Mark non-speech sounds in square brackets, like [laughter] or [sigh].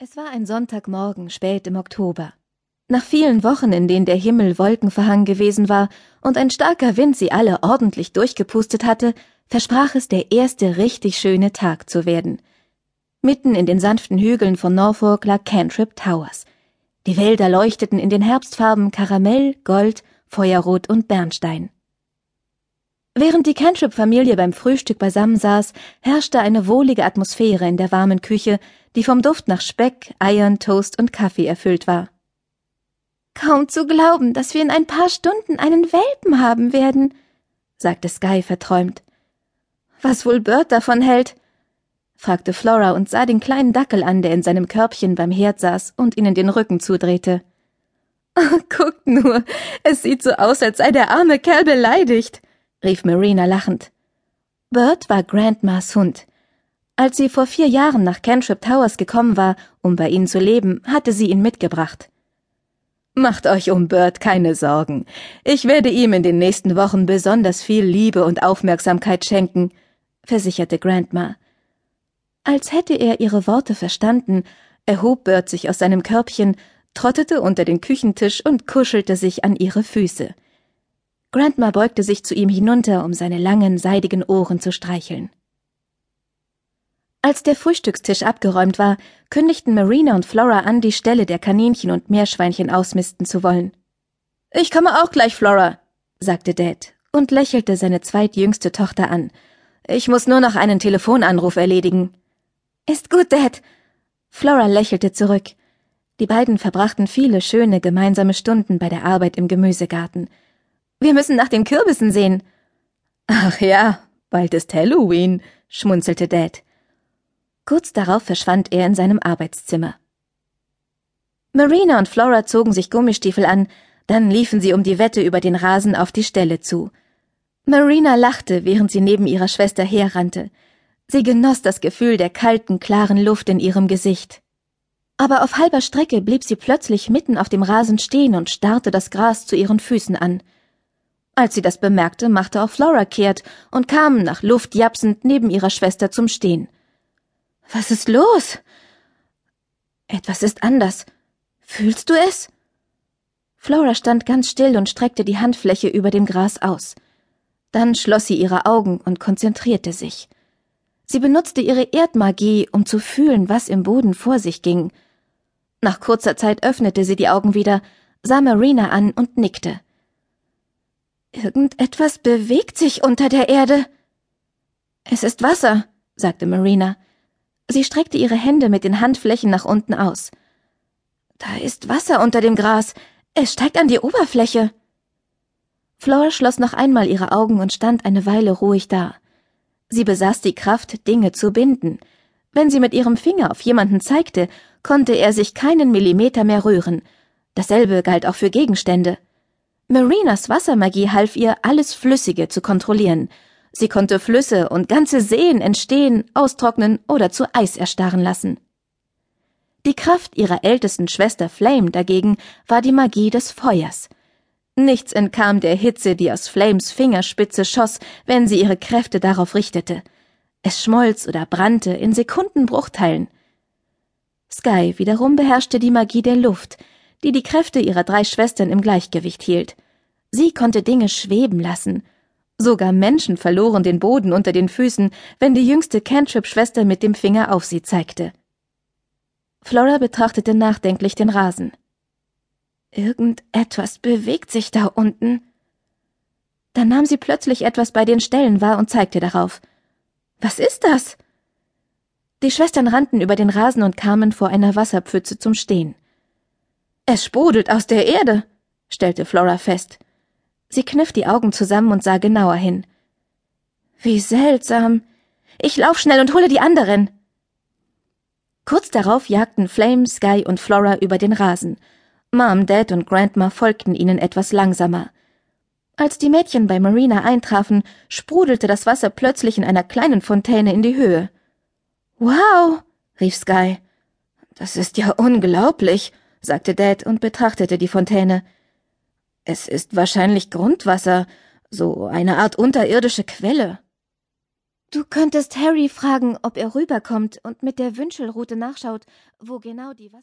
Es war ein Sonntagmorgen spät im Oktober. Nach vielen Wochen, in denen der Himmel wolkenverhangen gewesen war und ein starker Wind sie alle ordentlich durchgepustet hatte, versprach es der erste richtig schöne Tag zu werden. Mitten in den sanften Hügeln von Norfolk lag Cantrip Towers. Die Wälder leuchteten in den Herbstfarben Karamell, Gold, Feuerrot und Bernstein. Während die Cantrip-Familie beim Frühstück beisammen saß, herrschte eine wohlige Atmosphäre in der warmen Küche, die vom Duft nach Speck, Eiern, Toast und Kaffee erfüllt war. Kaum zu glauben, dass wir in ein paar Stunden einen Welpen haben werden, sagte Sky verträumt. Was wohl Bert davon hält? fragte Flora und sah den kleinen Dackel an, der in seinem Körbchen beim Herd saß und ihnen den Rücken zudrehte. [laughs] Guckt nur, es sieht so aus, als sei der arme Kerl beleidigt rief Marina lachend. Bert war Grandmas Hund. Als sie vor vier Jahren nach Cantrip Towers gekommen war, um bei ihnen zu leben, hatte sie ihn mitgebracht. Macht euch um Bert keine Sorgen. Ich werde ihm in den nächsten Wochen besonders viel Liebe und Aufmerksamkeit schenken, versicherte Grandma. Als hätte er ihre Worte verstanden, erhob Bert sich aus seinem Körbchen, trottete unter den Küchentisch und kuschelte sich an ihre Füße. Grandma beugte sich zu ihm hinunter, um seine langen, seidigen Ohren zu streicheln. Als der Frühstückstisch abgeräumt war, kündigten Marina und Flora an, die Stelle der Kaninchen und Meerschweinchen ausmisten zu wollen. Ich komme auch gleich, Flora, sagte Dad und lächelte seine zweitjüngste Tochter an. Ich muss nur noch einen Telefonanruf erledigen. Ist gut, Dad. Flora lächelte zurück. Die beiden verbrachten viele schöne gemeinsame Stunden bei der Arbeit im Gemüsegarten. Wir müssen nach den Kürbissen sehen. Ach ja, bald ist Halloween, schmunzelte Dad. Kurz darauf verschwand er in seinem Arbeitszimmer. Marina und Flora zogen sich Gummistiefel an, dann liefen sie um die Wette über den Rasen auf die Stelle zu. Marina lachte, während sie neben ihrer Schwester herrannte. Sie genoss das Gefühl der kalten, klaren Luft in ihrem Gesicht. Aber auf halber Strecke blieb sie plötzlich mitten auf dem Rasen stehen und starrte das Gras zu ihren Füßen an. Als sie das bemerkte, machte auch Flora kehrt und kam nach Luft japsend neben ihrer Schwester zum Stehen. Was ist los? Etwas ist anders. Fühlst du es? Flora stand ganz still und streckte die Handfläche über dem Gras aus. Dann schloss sie ihre Augen und konzentrierte sich. Sie benutzte ihre Erdmagie, um zu fühlen, was im Boden vor sich ging. Nach kurzer Zeit öffnete sie die Augen wieder, sah Marina an und nickte. Irgendetwas bewegt sich unter der Erde. Es ist Wasser, sagte Marina. Sie streckte ihre Hände mit den Handflächen nach unten aus. Da ist Wasser unter dem Gras. Es steigt an die Oberfläche. Flora schloss noch einmal ihre Augen und stand eine Weile ruhig da. Sie besaß die Kraft, Dinge zu binden. Wenn sie mit ihrem Finger auf jemanden zeigte, konnte er sich keinen Millimeter mehr rühren. Dasselbe galt auch für Gegenstände. Marinas Wassermagie half ihr, alles Flüssige zu kontrollieren. Sie konnte Flüsse und ganze Seen entstehen, austrocknen oder zu Eis erstarren lassen. Die Kraft ihrer ältesten Schwester Flame dagegen war die Magie des Feuers. Nichts entkam der Hitze, die aus Flames Fingerspitze schoss, wenn sie ihre Kräfte darauf richtete. Es schmolz oder brannte in Sekundenbruchteilen. Sky wiederum beherrschte die Magie der Luft, die die Kräfte ihrer drei Schwestern im Gleichgewicht hielt. Sie konnte Dinge schweben lassen. Sogar Menschen verloren den Boden unter den Füßen, wenn die jüngste Cantrip-Schwester mit dem Finger auf sie zeigte. Flora betrachtete nachdenklich den Rasen. Irgendetwas bewegt sich da unten. Dann nahm sie plötzlich etwas bei den Stellen wahr und zeigte darauf. Was ist das? Die Schwestern rannten über den Rasen und kamen vor einer Wasserpfütze zum Stehen. Es sprudelt aus der Erde, stellte Flora fest. Sie kniff die Augen zusammen und sah genauer hin. Wie seltsam. Ich lauf schnell und hole die anderen. Kurz darauf jagten Flame, Sky und Flora über den Rasen. Mom, Dad und Grandma folgten ihnen etwas langsamer. Als die Mädchen bei Marina eintrafen, sprudelte das Wasser plötzlich in einer kleinen Fontäne in die Höhe. Wow, rief Sky. Das ist ja unglaublich sagte Dad und betrachtete die Fontäne. Es ist wahrscheinlich Grundwasser, so eine Art unterirdische Quelle. Du könntest Harry fragen, ob er rüberkommt und mit der Wünschelrute nachschaut, wo genau die